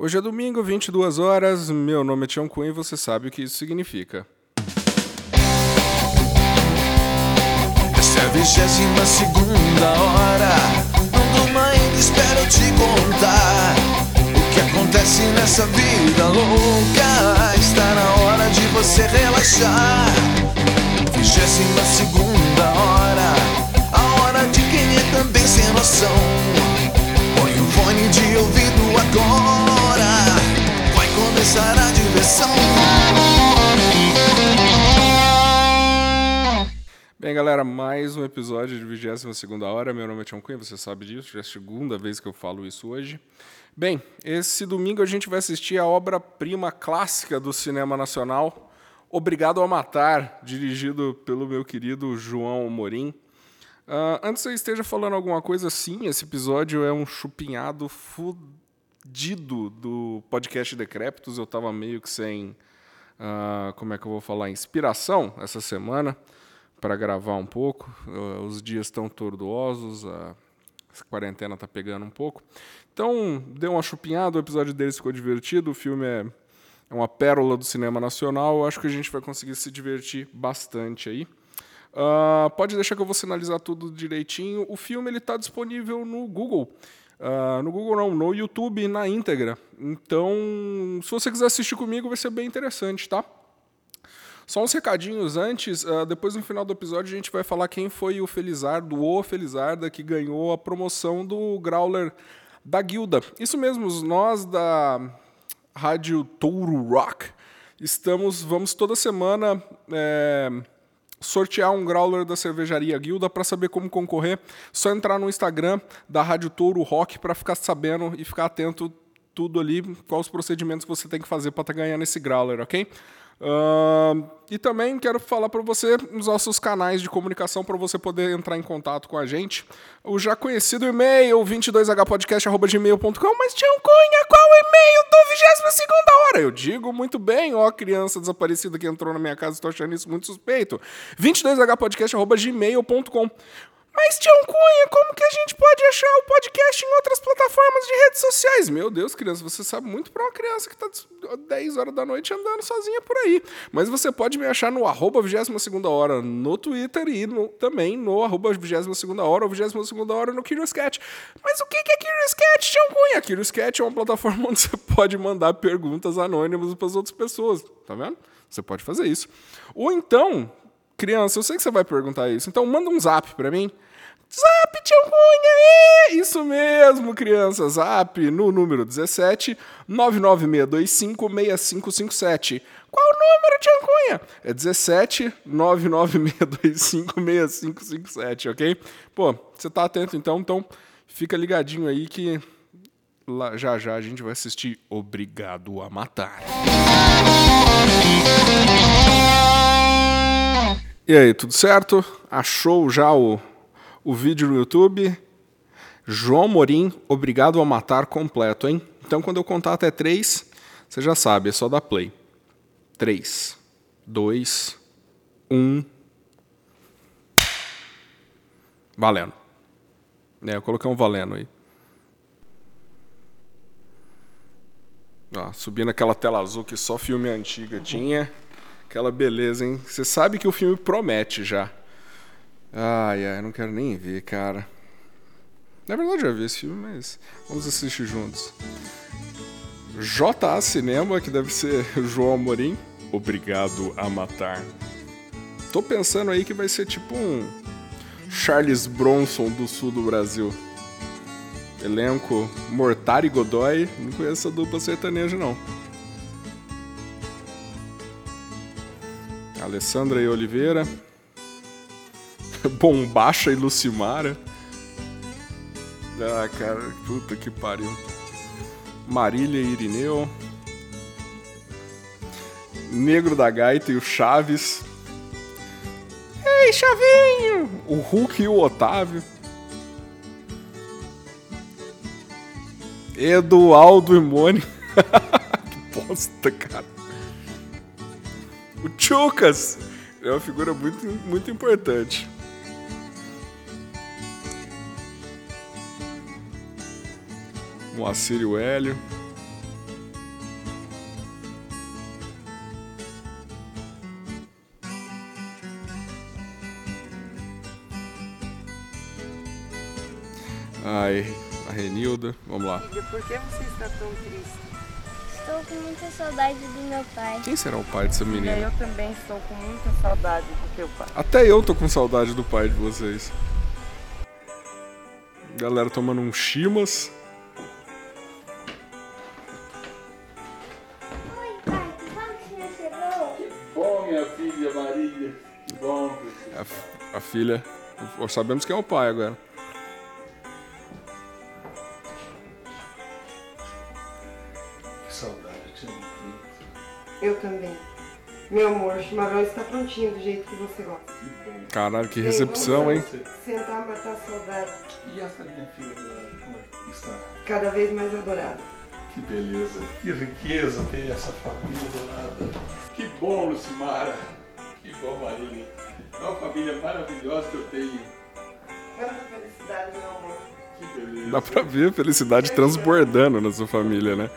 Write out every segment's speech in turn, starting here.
Hoje é domingo, 22 horas. Meu nome é Tião Cunha e você sabe o que isso significa. Essa é a vigésima segunda hora. Não durma ainda, espero te contar. O que acontece nessa vida louca? Está na hora de você relaxar. Vigésima segunda hora. A hora de quem é também sem noção. Põe o fone de ouvido agora. Começar a diversão. Bem, galera, mais um episódio de 22 hora. Meu nome é Tião Cunha, você sabe disso, já é a segunda vez que eu falo isso hoje. Bem, esse domingo a gente vai assistir a obra-prima clássica do cinema nacional, Obrigado a Matar, dirigido pelo meu querido João Amorim. Uh, antes eu esteja falando alguma coisa, sim, esse episódio é um chupinhado fudido do podcast Decrépitos. Eu estava meio que sem, uh, como é que eu vou falar, inspiração essa semana para gravar um pouco. Uh, os dias estão tortuosos, a quarentena está pegando um pouco. Então, deu uma chupinhada, o episódio deles ficou divertido, o filme é, é uma pérola do cinema nacional. Eu acho que a gente vai conseguir se divertir bastante aí. Uh, pode deixar que eu vou sinalizar tudo direitinho. O filme ele está disponível no Google. Uh, no Google não, no YouTube na íntegra. Então, se você quiser assistir comigo, vai ser bem interessante, tá? Só uns recadinhos antes, uh, depois no final do episódio a gente vai falar quem foi o Felizardo ou Felizarda que ganhou a promoção do Growler da Guilda. Isso mesmo, nós da Rádio Touro Rock estamos, vamos toda semana é, sortear um Growler da cervejaria Guilda para saber como concorrer. Só entrar no Instagram da Rádio Touro Rock para ficar sabendo e ficar atento tudo ali, quais os procedimentos que você tem que fazer para estar tá ganhando esse Growler, ok? Uh, e também quero falar para você os nossos canais de comunicação para você poder entrar em contato com a gente. O já conhecido e-mail 22hpodcast.gmail.com Mas Tião Cunha, qual o e-mail do 22 hora? Eu digo muito bem, ó criança desaparecida que entrou na minha casa, estou achando isso muito suspeito. 22hpodcast.gmail.com mas, Tião Cunha, como que a gente pode achar o podcast em outras plataformas de redes sociais? Meu Deus, criança, você sabe muito para uma criança que está 10 horas da noite andando sozinha por aí. Mas você pode me achar no arroba 22 hora no Twitter e no, também no arroba 22 hora ou 22 hora no Curious Cat. Mas o que é Curious Cat, Tião Cunha? Curious Cat é uma plataforma onde você pode mandar perguntas anônimas para as outras pessoas, tá vendo? Você pode fazer isso. Ou então, criança, eu sei que você vai perguntar isso, então manda um zap para mim. Zap, tio Cunha! Isso mesmo, criança. Zap no número 17 99625 6557. Qual o número, tio Cunha? É 17 99625 6557, ok? Pô, você tá atento então, então fica ligadinho aí que lá, já já a gente vai assistir Obrigado a Matar. E aí, tudo certo? Achou já o o vídeo no YouTube. João Morim, obrigado a matar completo, hein? Então, quando eu contar até três, você já sabe, é só dar play. Três, dois, um. Valendo. É, eu coloquei um valendo aí. Ó, subindo aquela tela azul que só filme antiga tinha. Aquela beleza, hein? Você sabe que o filme promete já. Ai, ai, não quero nem ver, cara. Na verdade, eu já vi esse filme, mas vamos assistir juntos. JA Cinema, que deve ser João Amorim, Obrigado a Matar. Tô pensando aí que vai ser tipo um Charles Bronson do sul do Brasil. Elenco Mortari Godoy, não conheço a dupla sertaneja não. Alessandra e Oliveira, Bombacha e Lucimara. Ah, cara, puta que pariu. Marília e Irineu. Negro da Gaita e o Chaves. Ei, Chavinho! O Hulk e o Otávio. Eduardo e Mônica. que bosta, cara. Chucas é uma figura muito, muito importante. O Assírio o Hélio. Ai, a Renilda, vamos lá. Por que você está tão triste? Estou com muita saudade do meu pai. Quem será o pai dessa menina? eu também estou com muita saudade do teu pai. Até eu tô com saudade do pai de vocês. Galera tomando um chimas. Oi, pai, que bom que você chegou. Bom, minha filha Marília. Que bom. A, a filha. Sabemos quem é o pai agora. Meu amor, o chimarrão está prontinho do jeito que você gosta. Caralho, que Vem, recepção, vamos hein? Sentar, matar a saudade. E essa minha filha, como é que está? Cada vez mais adorada. Que beleza, que riqueza ter essa família dourada. Que bom, Lucimara. Que bom, Marília. É uma família maravilhosa que eu tenho. Quanta felicidade, meu amor. Que beleza. Dá pra ver a felicidade transbordando na sua família, né?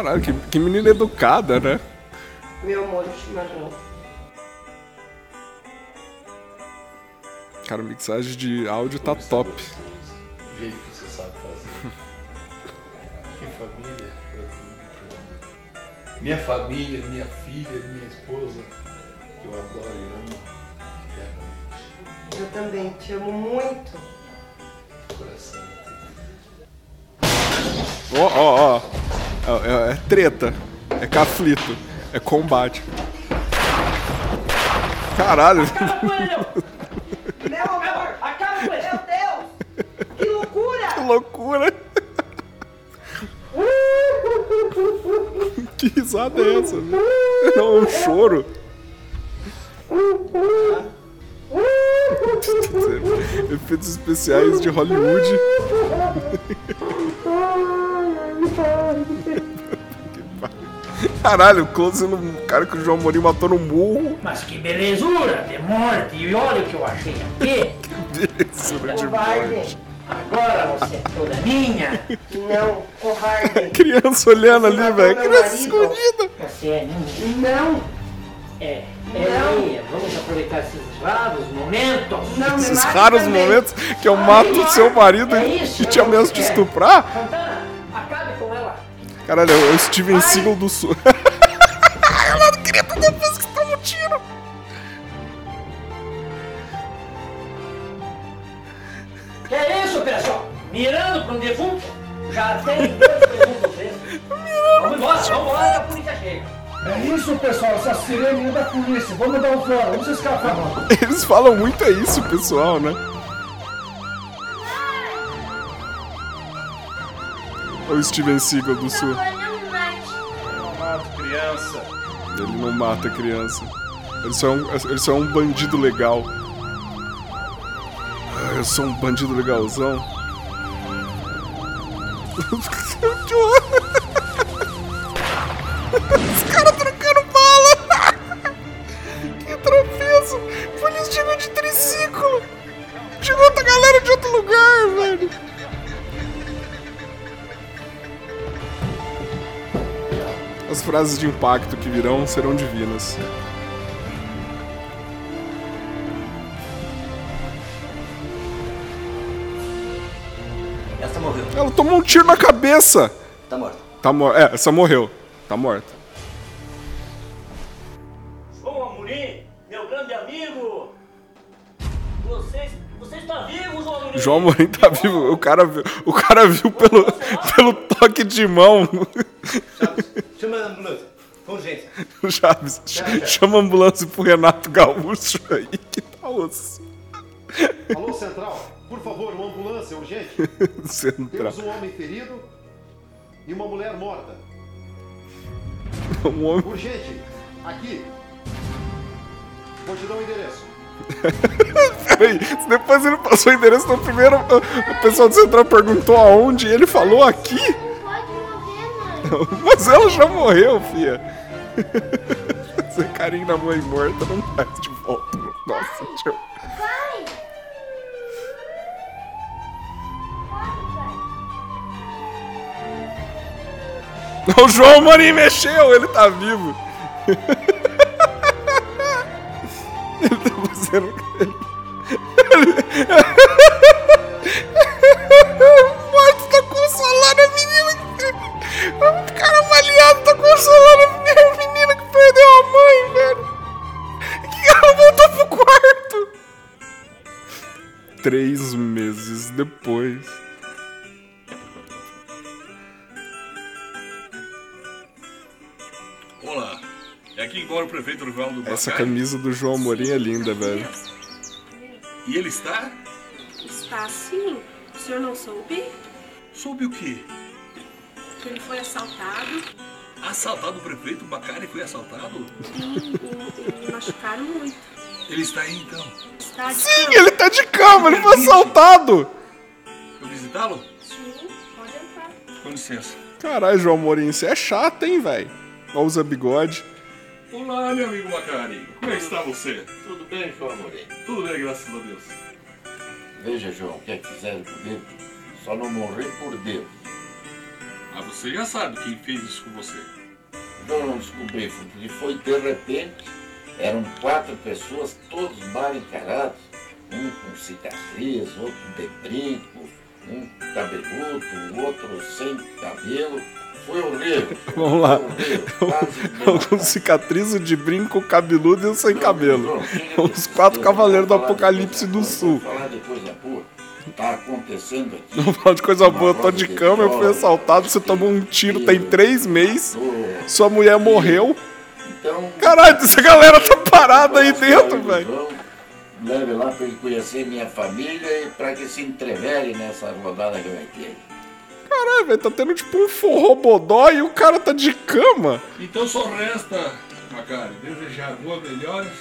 Caralho, que, que menina educada, né? Meu amor, chimarrão. Cara, a mixagem de áudio tá top. O jeito que você sabe fazer. Que família. Minha família, minha filha, minha esposa, que eu adoro e amo. eternamente. Eu também te amo muito. Coração. Ó, ó, ó. É, é- é treta. É conflito. É combate. Caralho. Meu amor! Acaba com ele! Meu Deus! Que loucura! Que loucura. Que risada é essa? velho? É um choro. Efeitos especiais de Hollywood. Caralho, close no cara que o João Mourinho matou no murro. Mas que belezura de morte! E olha o que eu achei aqui! Belezura de morte. Agora você é toda minha! Não, covarde! Criança olhando ali, velho. Criança marido. escondida. Você é minha! Não! É, é minha! Vamos aproveitar esses raros momentos! Não, Esses raros também. momentos que eu mato o seu marido É e isso e te que ameaço de quero. estuprar. Caralho, é o Steven Seagal do Sul. Ela não queria toda vez que toma um tiro. Que é isso, pessoal? Mirando para um defunto? Já tem dois defuntos presos. Vamos embora, vamos embora que a polícia chega. É isso, pessoal, essa sirene é da polícia. Vamos dar um fora, vamos escapar. Eles falam muito é isso, pessoal, né? O Steven Seagal do Sul. mate. Ele não mata criança. Ele só é um, ele só é um bandido legal. Ah, Eu sou um bandido legalzão. Os caras trocando bala. Que tropeço. Polícia chegou de triciclo. Chegou outra galera de outro lugar, velho. As frases de impacto que virão serão divinas. Essa morreu. Ela tomou um tiro na cabeça. Tá morta. Tá morta. É, essa morreu. Tá morta. João Amorim, meu grande amigo! Você, você está vivo, João Amorim? João Amorim tá vivo. O cara viu, o cara viu pelo, pelo toque de mão. Chama a ambulância. Com urgência. O Chaves, ch- chama a ambulância pro Renato Gaúcho aí, que tá osso. Alô, Central, por favor, uma ambulância urgente. Central. Temos um homem ferido e uma mulher morta. Um homem Urgente, aqui. Vou te dar um endereço. Peraí, depois ele passou o endereço no primeiro, o pessoal do Central perguntou aonde e ele falou aqui. Mas ela já morreu, fia. Fazer carinho na mãe morta não traz de volta. Nossa, tio. Vai! O João Amorim mexeu, ele tá vivo. Ele tá fazendo. O cara avaliado tá consolando a menina, que perdeu a mãe, velho. Que ela voltou pro quarto. Três meses depois. Olá, é aqui embora o prefeito Rivaldo Essa Bacari. camisa do João Amorim é linda, velho. E ele está? Está sim. O senhor não soube? Soube o quê? Que ele foi assaltado Assaltado o prefeito Bacari foi assaltado? e, e, e machucaram muito. Ele está aí então. Está de Sim, cama. ele tá de cama, ele foi assaltado. Vou visitá-lo? Sim, pode entrar. Com licença. Caralho, João Amorim, você é chato, hein, velho? Usa bigode. Olá, meu amigo Bacari. Como é que está você? Tudo bem, João Amorim? Tudo bem, graças a Deus. Veja, João, o que é que fizeram comigo? Só não morri por Deus. Mas você já sabe quem fez isso com você. Eu não descobri, foi porque foi de repente. Eram quatro pessoas, todos mal encarados. Um com cicatriz, outro de brinco, um cabeludo, o outro sem cabelo. Foi horrível. Vamos lá. Foi horrível. Com cicatriz, o de brinco, o cabeludo e o sem cabelo. Os quatro cavaleiros do Apocalipse do Sul. Vou falar depois da porra. Tá acontecendo aqui. Não fala de coisa boa, eu tô de cama, eu fui assaltado, você tomou um tiro tem três meses, sua mulher morreu. Então, Caralho, essa galera tá parada aí dentro, velho. Leve lá para ele conhecer minha família e para que se entrevere nessa rodada que vai ter. Caralho, velho, tá tendo tipo um forró bodó e o cara tá de cama. Então só resta, Bacari, desejar boas melhoras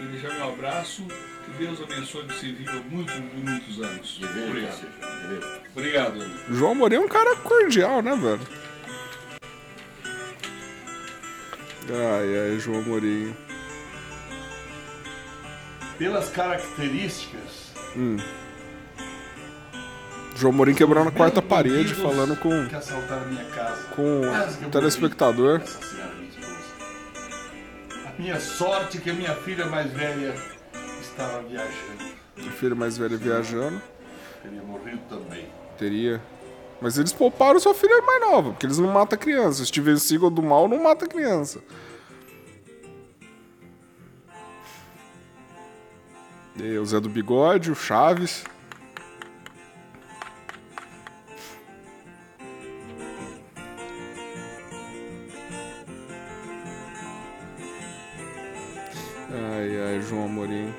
e deixar meu abraço. Que Deus abençoe você viva muitos e muitos anos. Obrigado. Obrigado. amigo. João Amorim é um cara cordial, né, velho? Ai, ai, João Amorim. Pelas características Hum. João Amorim quebrando a quarta parede, falando com, que assaltaram minha casa. com que o telespectador. minha esposa. A minha sorte é que a minha filha mais velha estava viajando. O filho mais velho viajando. Teria morrido também. Teria. Mas eles pouparam sua filha mais nova, porque eles não matam criança. Steven Seagal do mal não mata criança. E aí, o Zé do Bigode, o Chaves. Ai, ai, João Amorim.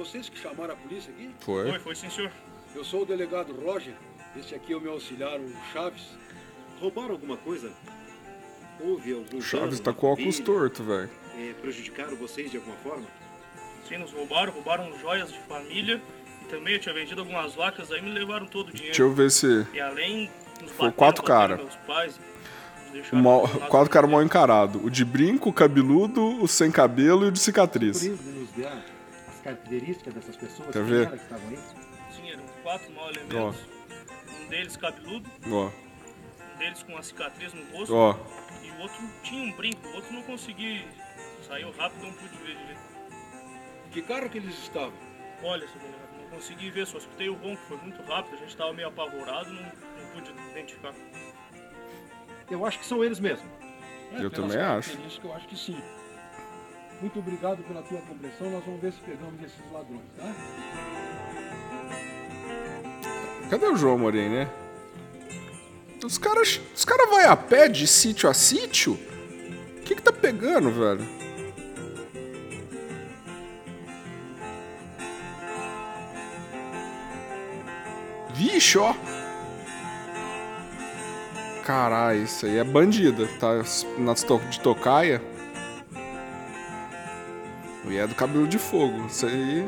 Vocês que chamaram a polícia aqui? Foi. Foi, foi sim, senhor. Eu sou o delegado Roger. Este aqui é o meu auxiliar, o Chaves. Roubaram alguma coisa? Houve algum O Chaves dano tá com o óculos torto, velho. É, prejudicaram vocês de alguma forma? Sim, nos roubaram, roubaram joias de família. E também eu tinha vendido algumas vacas, aí me levaram todo o dinheiro. Deixa eu ver se. E além, Foi quatro bateram cara. meus pais. nos O deixaram mal, abandonados quatro caras mal encarados. O de brinco, o cabeludo, o sem cabelo e o de cicatriz. As características dessas pessoas Quer ver? que estavam aí? Eram quatro mal elementos. Um deles cabeludo, Ó, um deles com uma cicatriz no rosto. Ó. E o outro tinha um brinco, o outro não consegui. Saiu rápido, não pude ver direito. Que carro que eles estavam? Olha, seu delegado, não consegui ver, só escutei o ronco, foi muito rápido, a gente tava meio apavorado, não, não pude identificar. Eu acho que são eles mesmo. Eu pelas também acho. Eu acho que sim. Muito obrigado pela tua compreensão. Nós vamos ver se pegamos esses ladrões, tá? Cadê o João Amorim, né? Os caras os cara vão a pé de sítio a sítio? O que que tá pegando, velho? Vixe, ó. Caralho, isso aí é bandida. Tá to de tocaia. E é do cabelo de fogo. Isso aí.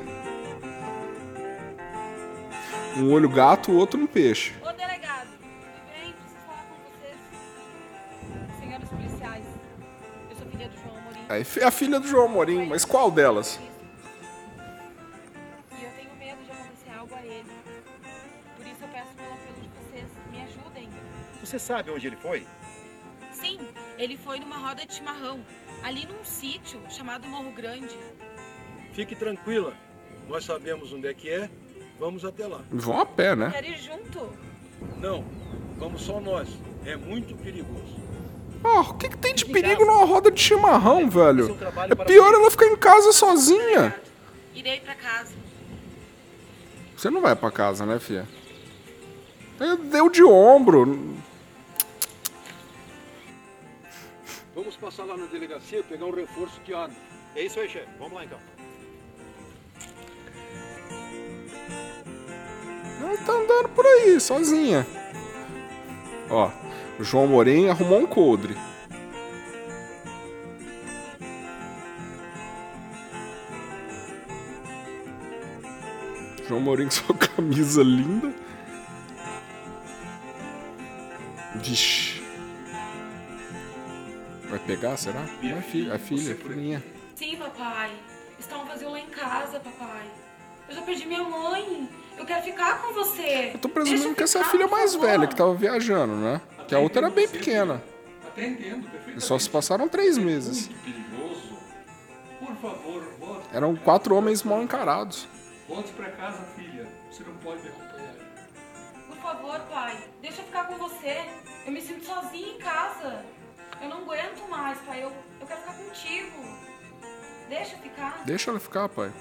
Um olho gato, o outro um peixe. Ô delegado, tudo bem? Preciso falar com vocês. Senhores policiais. Eu sou filha do João Amorim. É a filha do João Amorim, mas qual delas? E eu tenho medo de acontecer algo a ele. Por isso eu peço pelo apelo de vocês, me ajudem. Você sabe onde ele foi? Sim, ele foi numa roda de chimarrão, ali num sítio chamado Morro Grande. Fique tranquila. Nós sabemos onde é que é. Vamos até lá. Vão a pé, né? Quero ir junto. Não, vamos só nós. É muito perigoso. Ah, o que, que tem de perigo numa roda de chimarrão, velho? É pior ela ficar em casa sozinha. Irei pra casa. Você não vai pra casa, né, filha? É, Deu de ombro. Passar lá na delegacia e pegar um reforço de arma. É isso aí, chefe. Vamos lá então. Ela tá andando por aí, sozinha. Ó, o João Morim arrumou um coldre. João Morim com sua camisa linda. Vixe. Pegar, será? Não é filha, é filha, filhinha. Sim, papai. Está um vazio lá em casa, papai. Eu já perdi minha mãe. Eu quero ficar com você. Eu tô presumindo que essa é a filha mais velha que tava viajando, né? Que a outra era bem pequena. Até entendo, E perfeitamente. só se passaram três meses. Muito perigoso. Por favor, volte. Eram quatro homens mal encarados. Volte pra casa, filha. Você não pode me acompanhar. Por favor, pai. Deixa eu ficar com você. Eu me sinto sozinha em casa. Eu não aguento mais, pai. Eu, eu quero ficar contigo. Deixa eu ficar. Deixa ela ficar, pai.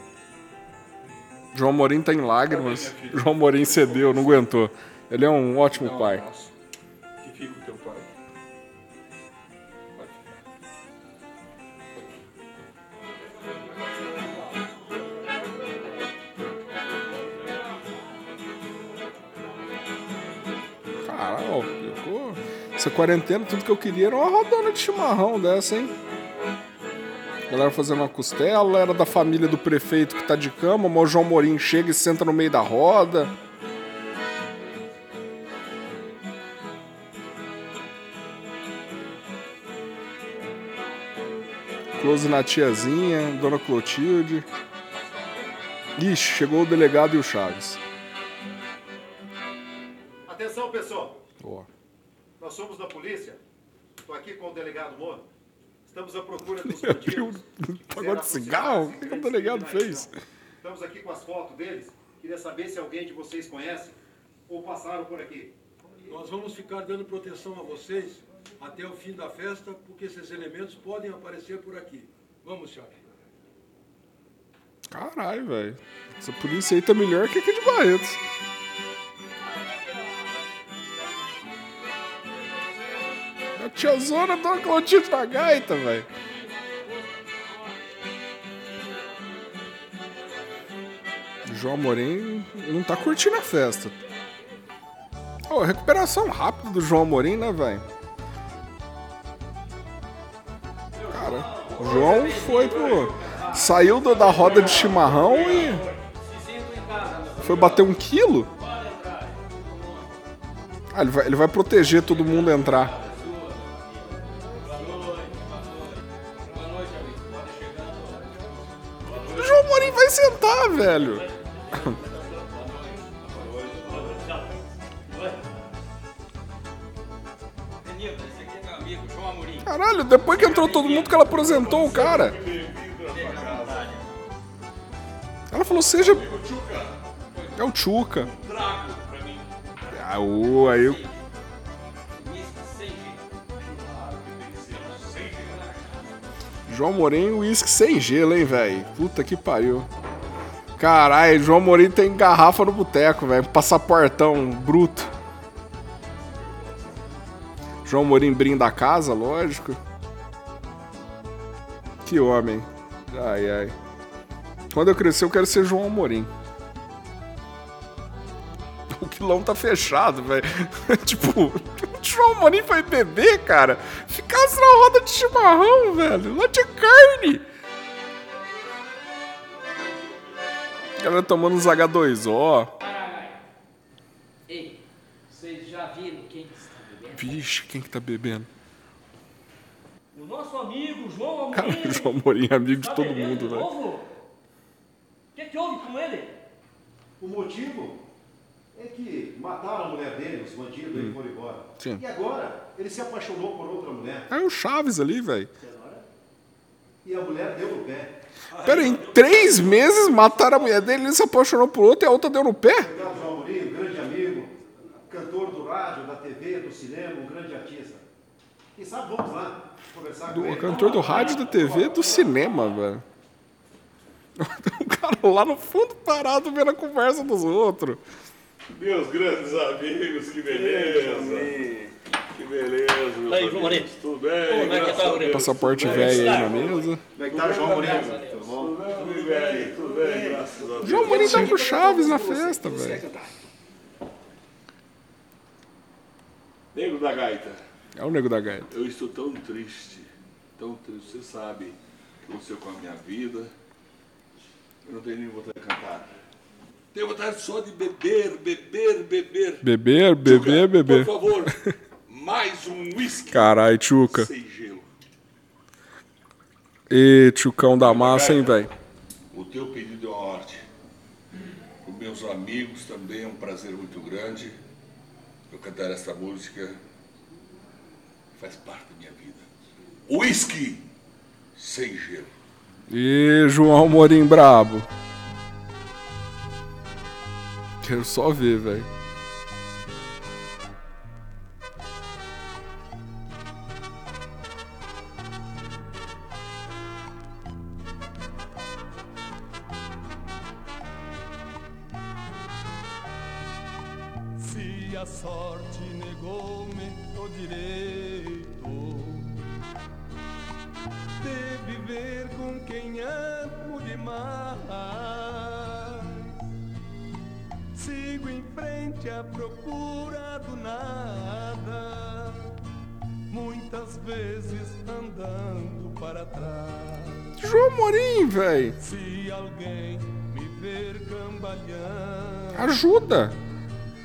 João Morim tá em lágrimas. João Morim cedeu, não aguentou. Ele é um ótimo pai. Essa quarentena, tudo que eu queria era uma rodona de chimarrão dessa, hein? Galera fazendo uma costela, era da família do prefeito que tá de cama, mas o João Morim chega e senta no meio da roda. Close na tiazinha, Dona Clotilde. Ixi, chegou o delegado e o Chaves. Atenção, pessoal. Ó. Nós somos da polícia. Estou aqui com o delegado Moura. Estamos à procura dos bandidos. pagode de cigarro? O que que o delegado fez? Estamos aqui com as fotos deles. Queria saber se alguém de vocês conhece ou passaram por aqui. Nós vamos ficar dando proteção a vocês até o fim da festa, porque esses elementos podem aparecer por aqui. Vamos, chefe. Caralho, velho. Essa polícia aí tá melhor que aqui de Barretos. Tiazona uma Clotilde na gaita, velho. João Amorim não tá curtindo a festa. Ô, recuperação rápida do João Amorim, né, velho? Cara, o João foi pro. Saiu do- da roda de chimarrão e. Foi bater um quilo? Ah, ele vai, ele vai proteger todo mundo entrar. Amorim. Caralho, depois que entrou todo mundo que ela apresentou o cara. Ela falou, seja. É o Chuca. Ah, ô, aí eu. João Morim, uísque sem gelo, hein, velho? Puta que pariu. Caralho, João Morim tem garrafa no boteco, velho. Passaportão bruto. João Morim brinda a casa, lógico. Que homem. Ai, ai. Quando eu crescer, eu quero ser João Amorim. O quilão tá fechado, velho. tipo, João Amorim foi beber, cara. Ficasse na roda de chimarrão, velho. Lá tinha carne. Galera tomando uns H2O. Ei, vocês já viram quem está bebendo? Vixe, quem que tá bebendo? O nosso amigo João Cara, o João Amorim é amigo de todo mundo, né? O que, que houve com ele? O motivo é que mataram a mulher dele, os bandidos, ele foram embora. Sim. E agora, ele se apaixonou por outra mulher. É o Chaves ali, velho. E a mulher deu no pé. Pera, em três meses mataram a mulher dele, ele se apaixonou por outra e a outra deu no pé? Obrigado, João um grande amigo, cantor do rádio, da TV, do cinema, um grande artista. Quem sabe vamos lá conversar Do com ele. cantor do rádio, da TV, do cinema, velho. O cara lá no fundo parado vendo a conversa dos outros. Meus grandes amigos, que beleza. Que beleza, meus Aí, João amigos. Tudo bem? Como é que tá, a Amorim? Deus. Passaporte bem? velho aí na mesa. Como é que tá, João Amorim? Tudo bom? Tudo bem, tudo bem, graças a Deus. João Amorim tá com o Chaves na festa, velho. Nego da gaita. É o nego da gaita. Eu estou tão triste, tão triste. Você sabe o que aconteceu com a minha vida. Eu não tenho nem vontade de cantar. Tenho vontade só de beber, beber, beber. Beber, beber, beber. Por favor, mais um whisky. Carai, Tchuca. Sem gelo. E Tchucão da massa, hein, velho? O teu pedido é uma ordem. Para os meus amigos também é um prazer muito grande. Eu cantar essa música faz parte da minha vida. Whisky sem gelo. E João Amorim brabo. Quero só ver, velho. João Amorim, velho. Ajuda.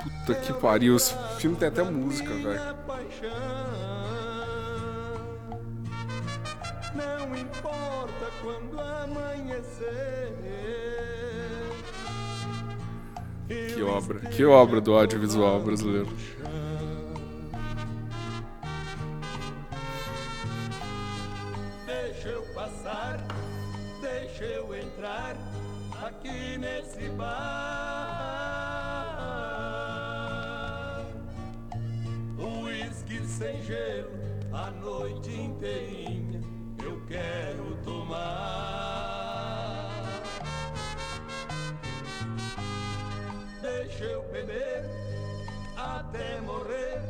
Puta que pariu. Esse filme tem até música, velho. Não importa quando amanhecer. Que obra. Que obra do audiovisual brasileiro. Nesse bar. Uísque sem gelo, a noite inteirinha eu quero tomar. Deixa eu beber até morrer,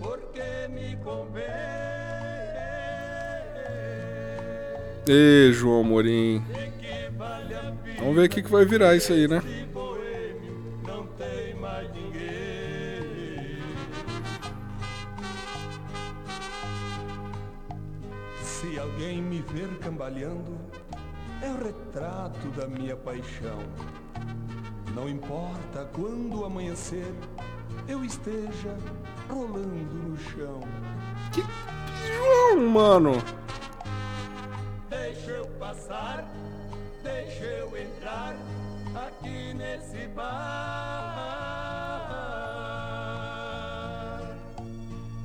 porque me convém. E João Amorim. Vamos ver o que, que vai virar isso aí, né? Não tem mais ninguém. Se alguém me ver cambaleando, é o retrato da minha paixão. Não importa quando amanhecer, eu esteja rolando no chão. João, mano. Deixa eu passar, deixa eu entrar aqui nesse bar.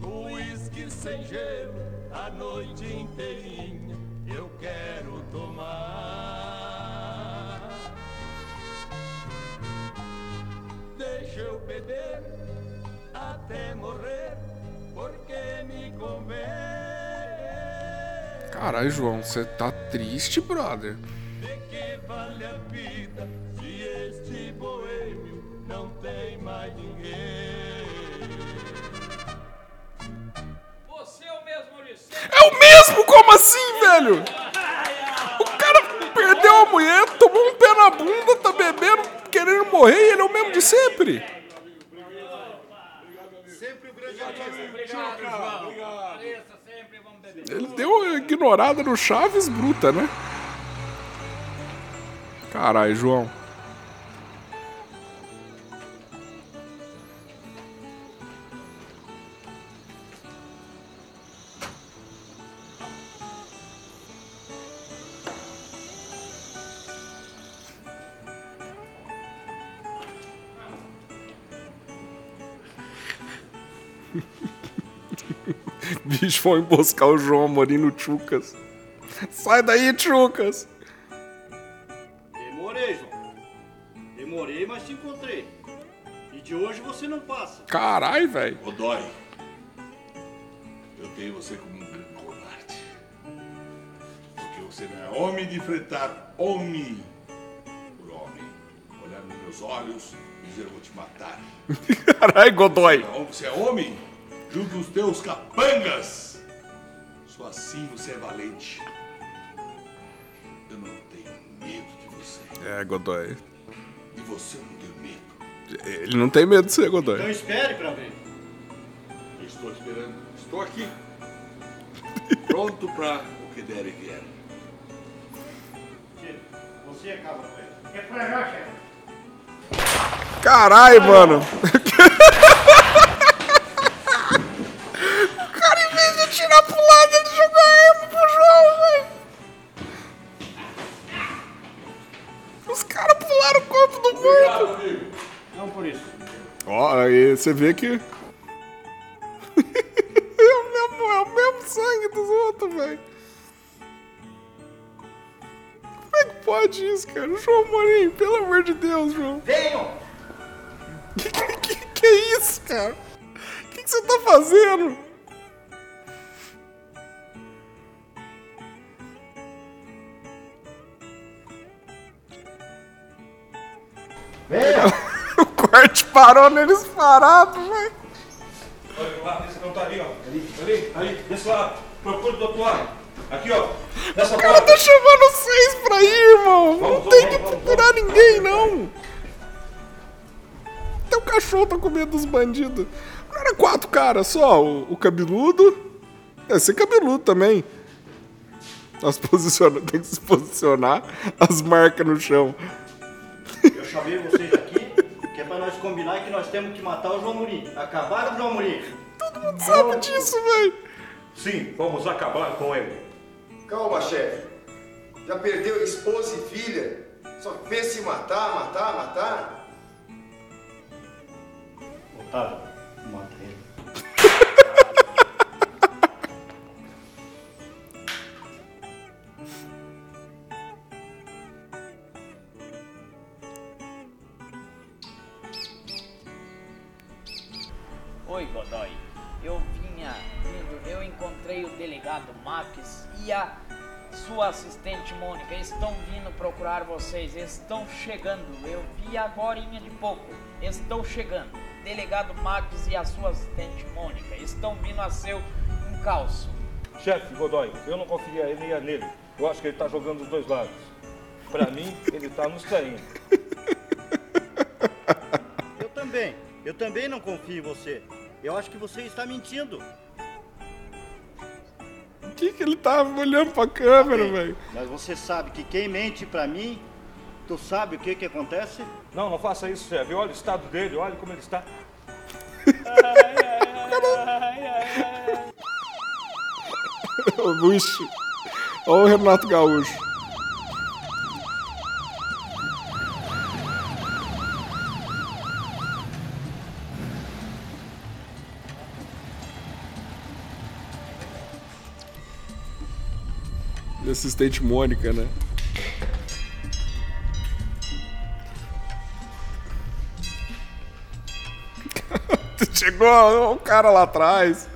Uísque sem gelo, a noite inteirinha eu quero tomar. Deixa eu beber até morrer, porque me convém. Caralho, João, você tá triste, brother. Como assim, velho? O cara perdeu a mulher, tomou um pé na bunda, tá bebendo, querendo morrer e ele é o mesmo de sempre. O grande artista. Obrigado. Ele deu uma ignorada no Chaves bruta, né? Caralho, João. Bicho, vão emboscar o João Amorim no Chucas. Sai daí, Chucas! Demorei, João. Demorei, mas te encontrei. E de hoje você não passa. Carai, velho. Godoy, eu tenho você como um grande covarde. Porque você não é homem de enfrentar homem por homem. Olhar nos meus olhos e dizer eu vou te matar. Carai, Godoy. Você é homem? Junto os teus capangas. Só assim você é valente. Eu não tenho medo de você. É, Godoy. E você não tem medo. Ele não tem medo de ser Godoy. Então espere pra ver. Eu estou esperando. Estou aqui. Pronto para o que der e vier. Você acaba com ele. É pra já, chefe. Carai, mano. O cara, em vez de tirar pro lado, ele jogou a arma pro João, velho. Os caras pularam o corpo do morto. Não por isso. Ó, aí você vê que. é, o mesmo, é o mesmo sangue dos outros, velho. Como é que pode isso, cara? João Morim, pelo amor de Deus, João. Venham! Que, que, que é isso, cara? O que, que você tá fazendo? o corte parou neles parados, velho. Olha lá, esse não tá ali, ó. Ali, ali, ali, desse lado. Procura do outro lado. Aqui, ó. Nessa O cara tá chamando vocês pra ir, irmão. Não Vamos, tem vamos, que vamos, procurar ninguém, não. Até o cachorro tá com medo dos bandidos. Não era quatro caras só. O, o cabeludo. É, ser cabeludo também. Nós posiciona, tem que se posicionar as marcas no chão. Eu chamei vocês que é combinar que nós temos que matar o João Murim. Acabar o João Murim. Todo mundo sabe disso, velho. Sim, vamos acabar com ele. Calma, chefe. Já perdeu esposa e filha. Só pensa em matar, matar, matar. Otávio, Max e a sua assistente Mônica. Estão vindo procurar vocês, estão chegando. Eu vi agora de pouco. Estão chegando. Delegado Max e a sua assistente Mônica estão vindo a seu encalço. Chefe Godoy, eu não confiaria nele. Eu acho que ele tá jogando dos dois lados. Pra mim, ele tá nos traindo. Eu também. Eu também não confio em você. Eu acho que você está mentindo. Que, que ele tava olhando pra câmera, velho? Mas você sabe que quem mente pra mim, tu sabe o que que acontece? Não, não faça isso, chefe. Olha o estado dele, olha como ele está. o Luxo. Olha o Renato Gaúcho. Assistente Mônica, né? Chegou o cara lá atrás.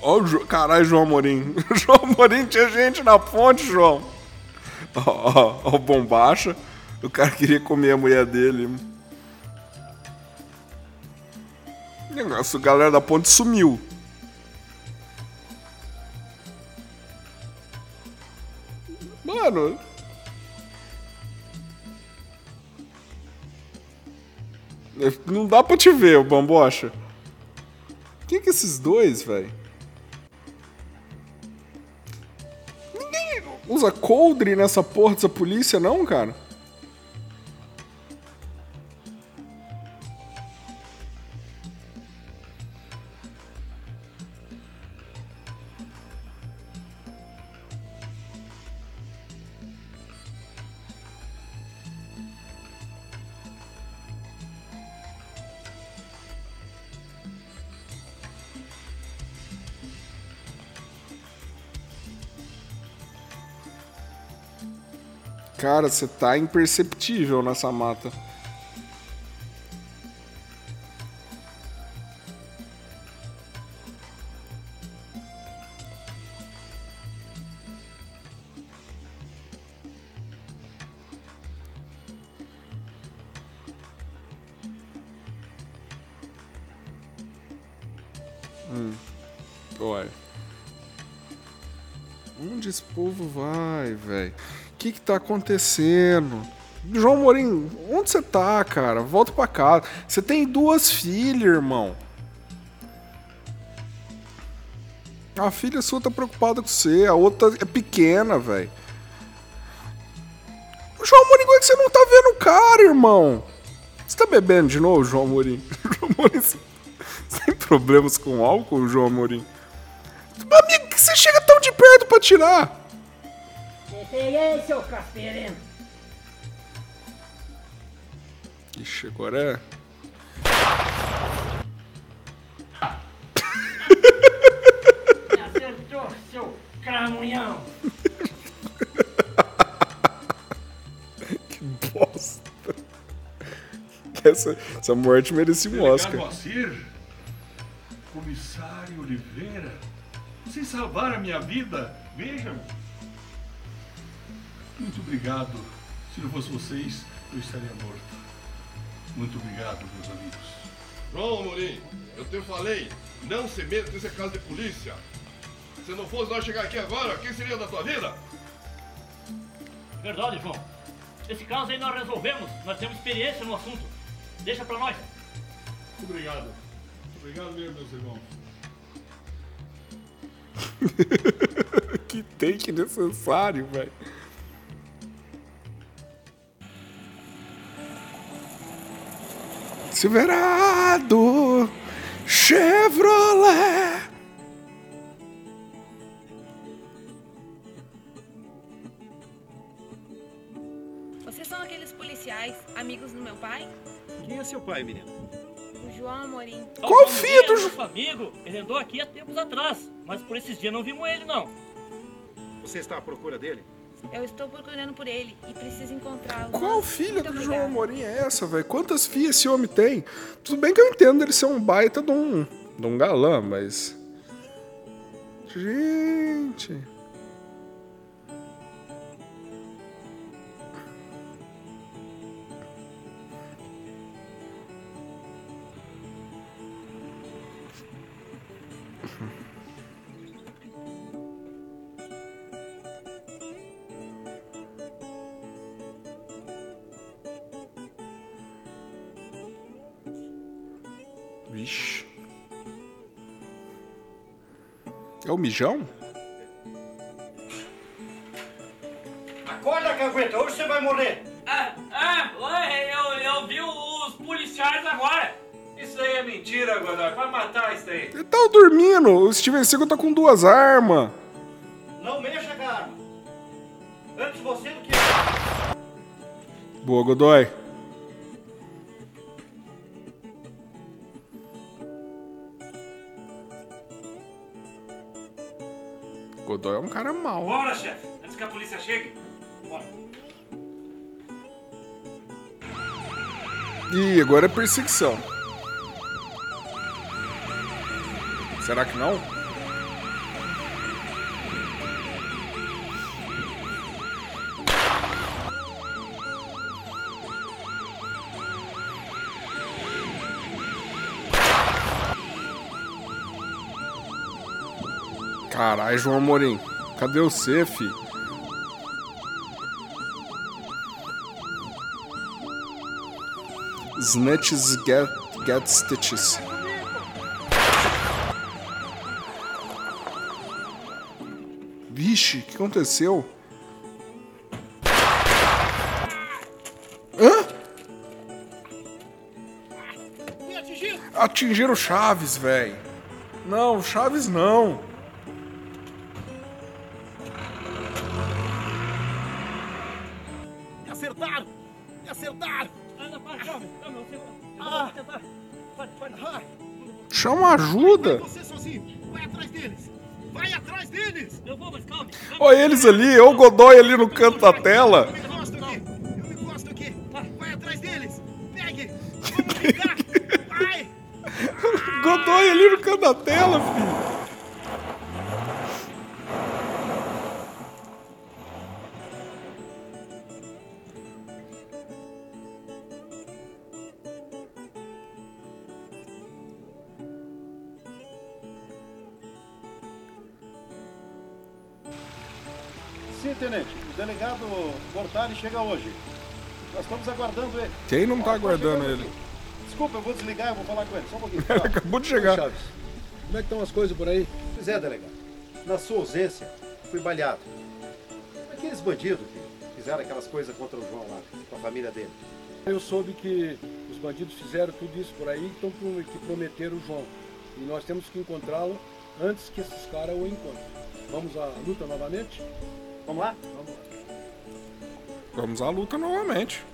Ó, Jo- caralho, João Amorim. João Amorim tinha gente na ponte, João. Ó, ó, ó, bombacha. O cara queria comer a mulher dele. Negócio, a galera da ponte sumiu. Mano. Não dá pra te ver, o Bambocha. Quem que é esses dois, velho? Ninguém usa coldre nessa porra dessa polícia, não, cara? Cara, você tá imperceptível nessa mata. Tá acontecendo? João Morim, onde você tá, cara? Volta pra casa. Você tem duas filhas, irmão. A filha sua tá preocupada com você, a outra é pequena, velho. João Morim, como é que você não tá vendo o cara, irmão? Você tá bebendo de novo, João Morim? João você tem problemas com álcool, João Amorim? Amigo, que você chega tão de perto pra tirar? Peguei, seu casperento. Ixi, agora é. Me acertou, seu cramunhão. que bosta. Essa, essa morte merecia um Delegado Oscar. Moacir, comissário Oliveira, vocês salvaram a minha vida, vejam. Muito obrigado. Se não fosse vocês, eu estaria morto. Muito obrigado, meus amigos. João Amorim, eu te falei, não se meta nesse caso de polícia. Se não fosse nós chegar aqui agora, quem seria da tua vida? Verdade, João. Esse caso aí nós resolvemos. Nós temos experiência no assunto. Deixa pra nós. Muito obrigado. Obrigado mesmo, meus irmãos. que take necessário, velho. Silverado Chevrolet. Vocês são aqueles policiais, amigos do meu pai? Quem é seu pai, menina? O João Amorim. Qual filho do Nosso amigo, ele andou aqui há tempos atrás. Mas por esses dias não vimos ele, não. Você está à procura dele? Eu estou procurando por ele e preciso encontrá-lo. Qual filha do João obrigada. Amorim é essa, velho? Quantas filhas esse homem tem? Tudo bem que eu entendo ele ser um baita de um, de um galã, mas. Gente. O mijão? Acorda, cagueta, hoje você vai morrer. Ah, ah, eu, eu vi os policiais agora. Isso aí é mentira, Godoy. Vai matar isso aí. Ele tá dormindo. O Steven Seagal tá com duas armas. Não mexa com a arma. Antes você do que Boa, Godoy. Ih, agora é perseguição. Será que não? Caralho, João Amorim. Cadê você, fi? Snatches get, get stitches. Vixe, o que aconteceu? Hã? Atingiram o Chaves, velho. Não, Chaves não. Calma. Olha eles ali, olha o Godoy ali no canto da tela. Sim, tenente. O delegado Bortari chega hoje. Nós estamos aguardando ele. Quem não tá aguardando ele? Desculpa, eu vou desligar, eu vou falar com ele. Só um pouquinho. Ele acabou de chegar. Chaves. Como é que estão as coisas por aí? Pois é, delegado. Na sua ausência, fui baleado. Aqueles bandidos que fizeram aquelas coisas contra o João lá, com a família dele. Eu soube que os bandidos fizeram tudo isso por aí, então que prometeram o João. E nós temos que encontrá-lo antes que esses caras o encontrem. Vamos à luta novamente? Vamos lá? Vamos lá. Vamos à luta novamente.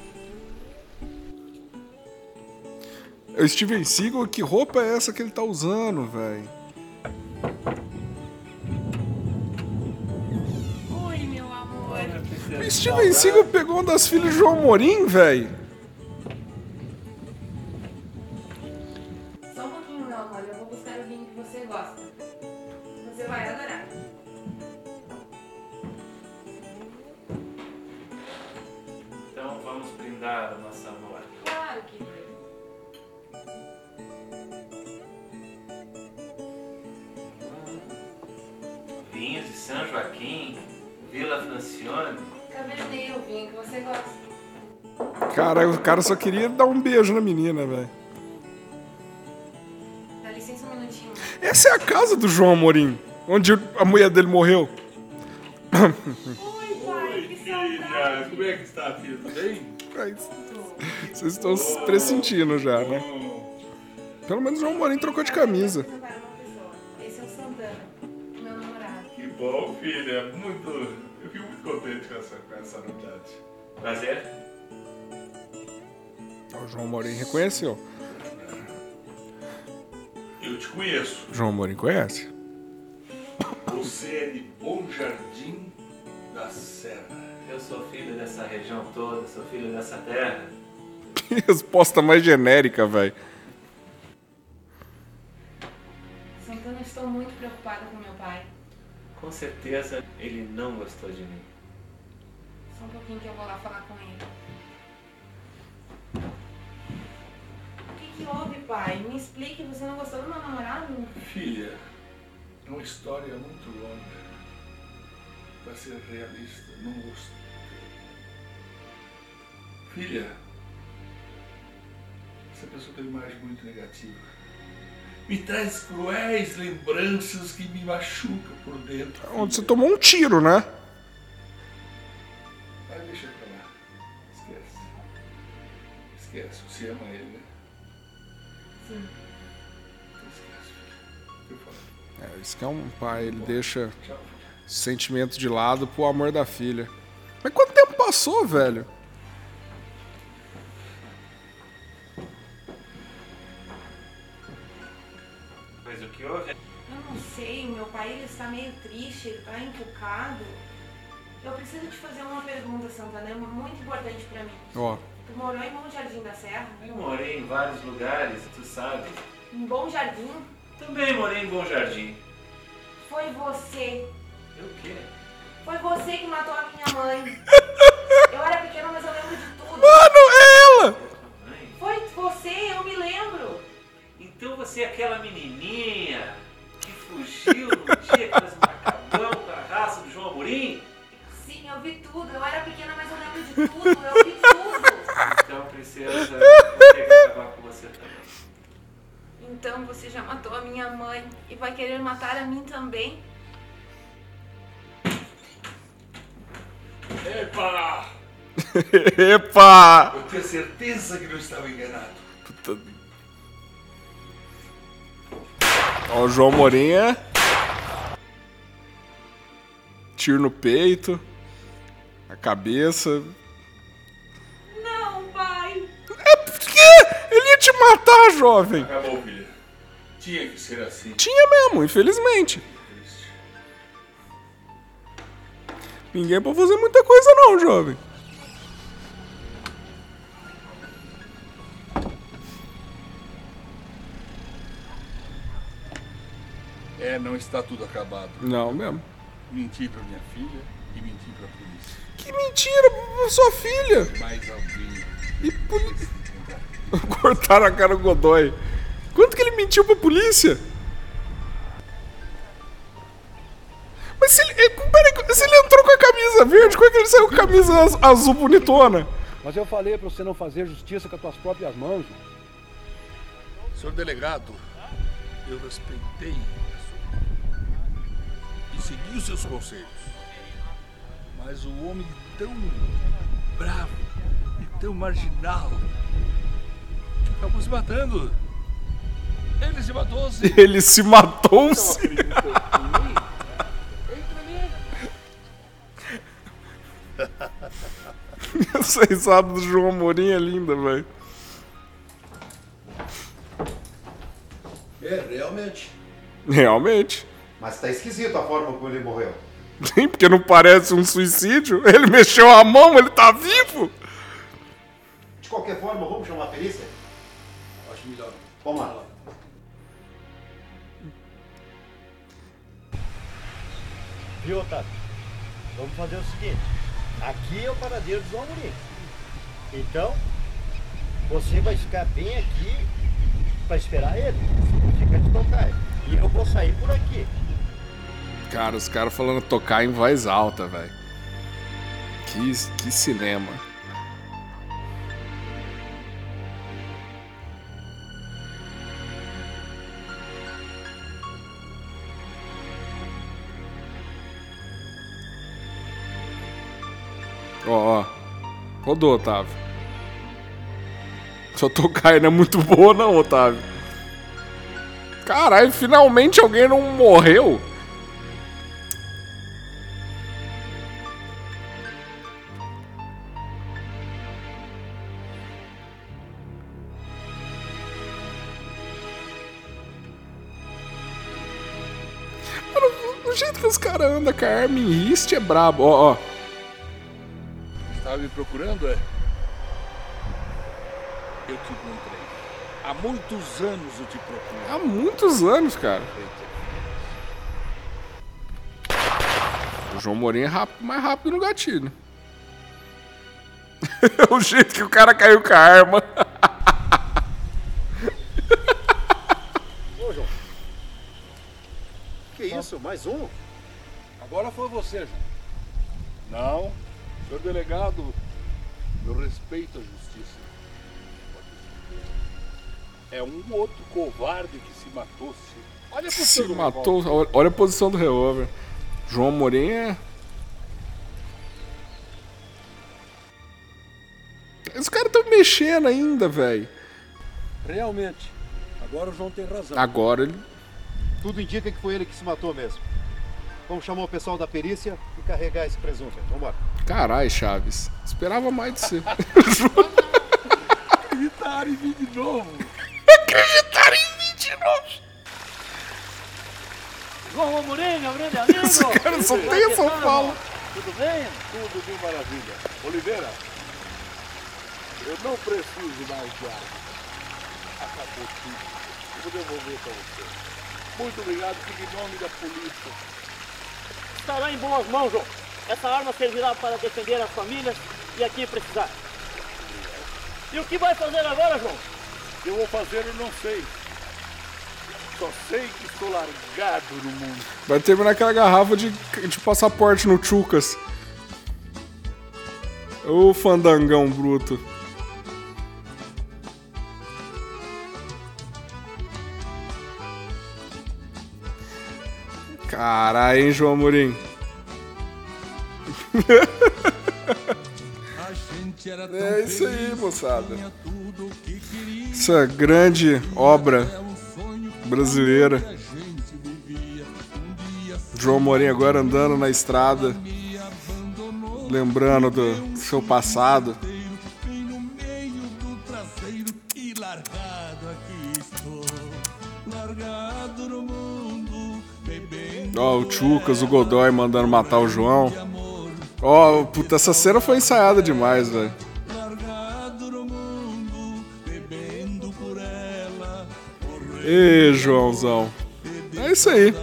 O Steven Seagal, que roupa é essa que ele tá usando, velho? Oi, meu amor. O Steven Seagal pegou uma das filhas de João Morim, velho. O cara só queria dar um beijo na menina, velho. Dá licença um minutinho. Essa é a casa do João Amorim, onde a mulher dele morreu. Oi, pai, que Filha, como é que está, filha? Tudo bem? Vocês estão se pressentindo já, né? Pelo menos o João Amorim trocou de camisa. Esse é o Santana, meu namorado. Que bom, filha. Muito. Eu fico muito contente com essa, com essa novidade. Prazer. O João Amorim reconheceu. Eu te conheço. João Amorim conhece? Você é de Bom Jardim da Serra. Eu sou filho dessa região toda, sou filho dessa terra. Que resposta mais genérica, velho. Santana, estou muito preocupada com meu pai. Com certeza ele não gostou de mim. Só um pouquinho que eu vou lá falar com ele. Que, houve, pai? Me explique, você não gostou do meu namorado? Filha, é uma história muito longa. Para ser realista, não gostei. Filha, essa pessoa tem uma imagem muito negativa. Me traz cruéis lembranças que me machucam por dentro. Onde você tomou um tiro, né? Mas deixa pra lá. Esquece. Esquece, você ama ele, né? Sim. Esquece, filha. Eu falo. É, isso que é um pai, ele deixa sentimento de lado pro amor da filha. Mas quanto tempo passou, velho? Mas o que houve? Eu não sei, meu pai ele está meio triste, ele está encucado. Eu preciso te fazer uma pergunta, Santana, é muito importante pra mim. Ó, Tu morou em Bom Jardim da Serra? Eu morei em vários lugares, tu sabe. Em Bom Jardim? Também morei em Bom Jardim. Foi você. Eu o quê? Foi você que matou a minha mãe. Eu era pequena, mas eu lembro de tudo. Mano, é ela! Foi você, eu me lembro. Então você é aquela menininha que fugiu no dia que nós acabamos com a raça do João Amorim? Sim, eu vi tudo. Eu era pequena, mas eu lembro de tudo. Eu vi tudo. Princesa, acabar com você também. Então você já matou a minha mãe e vai querer matar a mim também? Epa! Epa! Eu tenho certeza que não estava enganado. Puta. Ó, o João Morinha. Tiro no peito. A cabeça. Te matar, jovem. Acabou, filha. Tinha que ser assim. Tinha mesmo, infelizmente. Ninguém pode fazer muita coisa não, jovem. não está tudo acabado. Não mesmo. Menti pra minha filha e menti pra polícia. Que mentira, sua filha! Mais alguém. E poli... Cortaram a cara do Godoy. Quanto que ele mentiu pra polícia? Mas se ele, eh, peraí, se ele entrou com a camisa verde, como é que ele saiu com a camisa az- azul bonitona? Mas eu falei pra você não fazer justiça com as tuas próprias mãos. Senhor delegado, eu respeitei a sua e segui os seus conselhos. Mas o homem tão bravo e tão marginal acabou se matando. Ele se matou-se. Ele se matou-se. Essa risada do João Amorim é linda, velho. É, realmente. Realmente. Mas tá esquisito a forma como ele morreu. Sim, porque não parece um suicídio. Ele mexeu a mão, ele tá vivo. De qualquer forma, vamos chamar a perícia? Acho melhor. Vamos lá. Viu, Otávio? Vamos fazer o seguinte. Aqui é o paradeiro do João Amorim. Então, você vai ficar bem aqui para esperar ele. Fica de tocar. E eu vou sair por aqui. Cara, os caras falando tocar em voz alta, velho. Que, que cinema. Rodou, Otávio. Só tocar não é muito boa, não, Otávio. Caralho, finalmente alguém não morreu. O jeito que os caras andam com a arma em riste é brabo. Ó, ó. Estava me procurando, é? Eu te encontrei. Há muitos anos eu te procuro. Há muitos anos, cara. O João Mourinho é rápido, mais rápido no gatilho. o jeito que o cara caiu com a arma. Ô, João. Que isso? Mais um? Agora foi você, João. Não, senhor delegado, eu respeito a justiça. É um outro covarde que se matou-se. Olha a Se posição do matou. revólver. Olha- a posição do revólver. João Mourinho é. Os caras estão mexendo ainda, velho. Realmente. Agora o João tem razão. Agora ele. Tudo indica que foi ele que se matou mesmo. Vamos chamar o pessoal da perícia e carregar esse presunto. aí. Vambora. Caralho, Chaves. Esperava mais de você. Acreditaram em mim de novo. Acreditaram em mim de novo. João meu grande amigo. Esse cara só tem essa fala. Tudo bem? Tudo de maravilha. Oliveira, eu não preciso mais de água. Acabou tudo. Eu vou devolver para você. Muito obrigado, fique em nome da polícia. Estará em boas mãos, João. Essa arma servirá para defender as famílias e a quem precisar. E o que vai fazer agora, João? Eu vou fazer eu não sei. Só sei que estou largado no mundo. Vai terminar aquela garrafa de, de passaporte no Chucas. Ô fandangão bruto. Caralho, hein, João Amorim? É isso aí, moçada. Essa grande obra brasileira. João Morim agora andando na estrada, lembrando do seu passado. Ó, o Chucas, o Godoy mandando matar o João. Ó, puta, essa cena foi ensaiada demais, velho. Ê, Joãozão. É isso aí.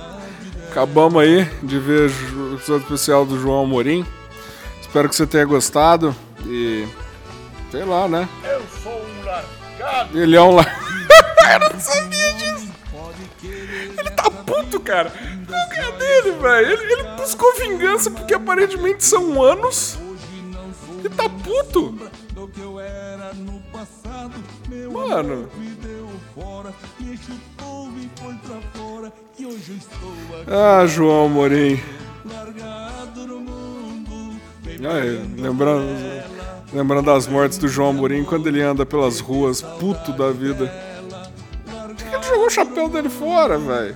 Acabamos aí de ver o episódio especial do João Amorim. Espero que você tenha gostado e. Sei lá, né? Eu sou um largado. Ele é um lá. Eu não sabia disso. Ele tá puto, cara. Cadê ele, velho? Ele, ele buscou vingança porque aparentemente são anos. Ele tá puto. Mano. Ah, João Amorim. Aí, lembrando, lembrando das mortes do João Amorim quando ele anda pelas ruas, puto da vida. Por que ele jogou o chapéu dele fora, velho?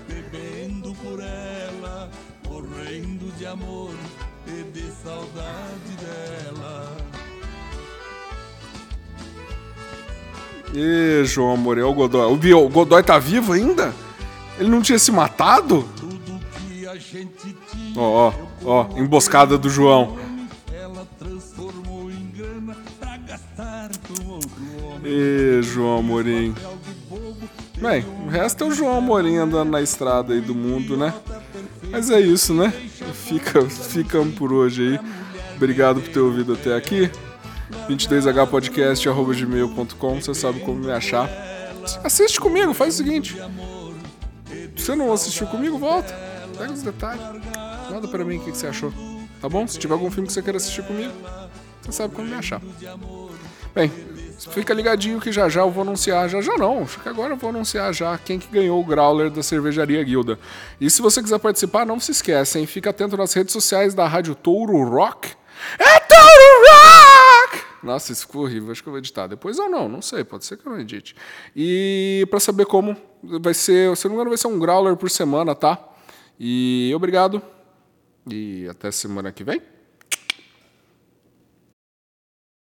Ê, João Amorim, o Godoy. O, Bio- o Godoy tá vivo ainda? Ele não tinha se matado? Ó, ó, ó, emboscada do João. Ê, João Amorim. Bem, o resto é o João Amorim andando na estrada aí do mundo, né? Mas é isso, né? Fica, ficamos por hoje aí. Obrigado por ter ouvido até aqui. 22hpodcast.gmail.com Você sabe como me achar. Assiste comigo, faz o seguinte. Se você não assistiu comigo, volta. Pega os detalhes. Manda pra mim o que você achou. Tá bom? Se tiver algum filme que você queira assistir comigo, você sabe como me achar. Bem, fica ligadinho que já já eu vou anunciar. Já já não, que agora eu vou anunciar já quem que ganhou o Growler da Cervejaria Guilda. E se você quiser participar, não se esquece, hein? Fica atento nas redes sociais da Rádio Touro Rock. É Touro Rock! Nossa, isso ficou horrível. Acho que eu vou editar. Depois ou não, não sei. Pode ser que eu não edite. E pra saber como, vai ser, se não me engano, vai ser um Growler por semana, tá? E obrigado. E até semana que vem.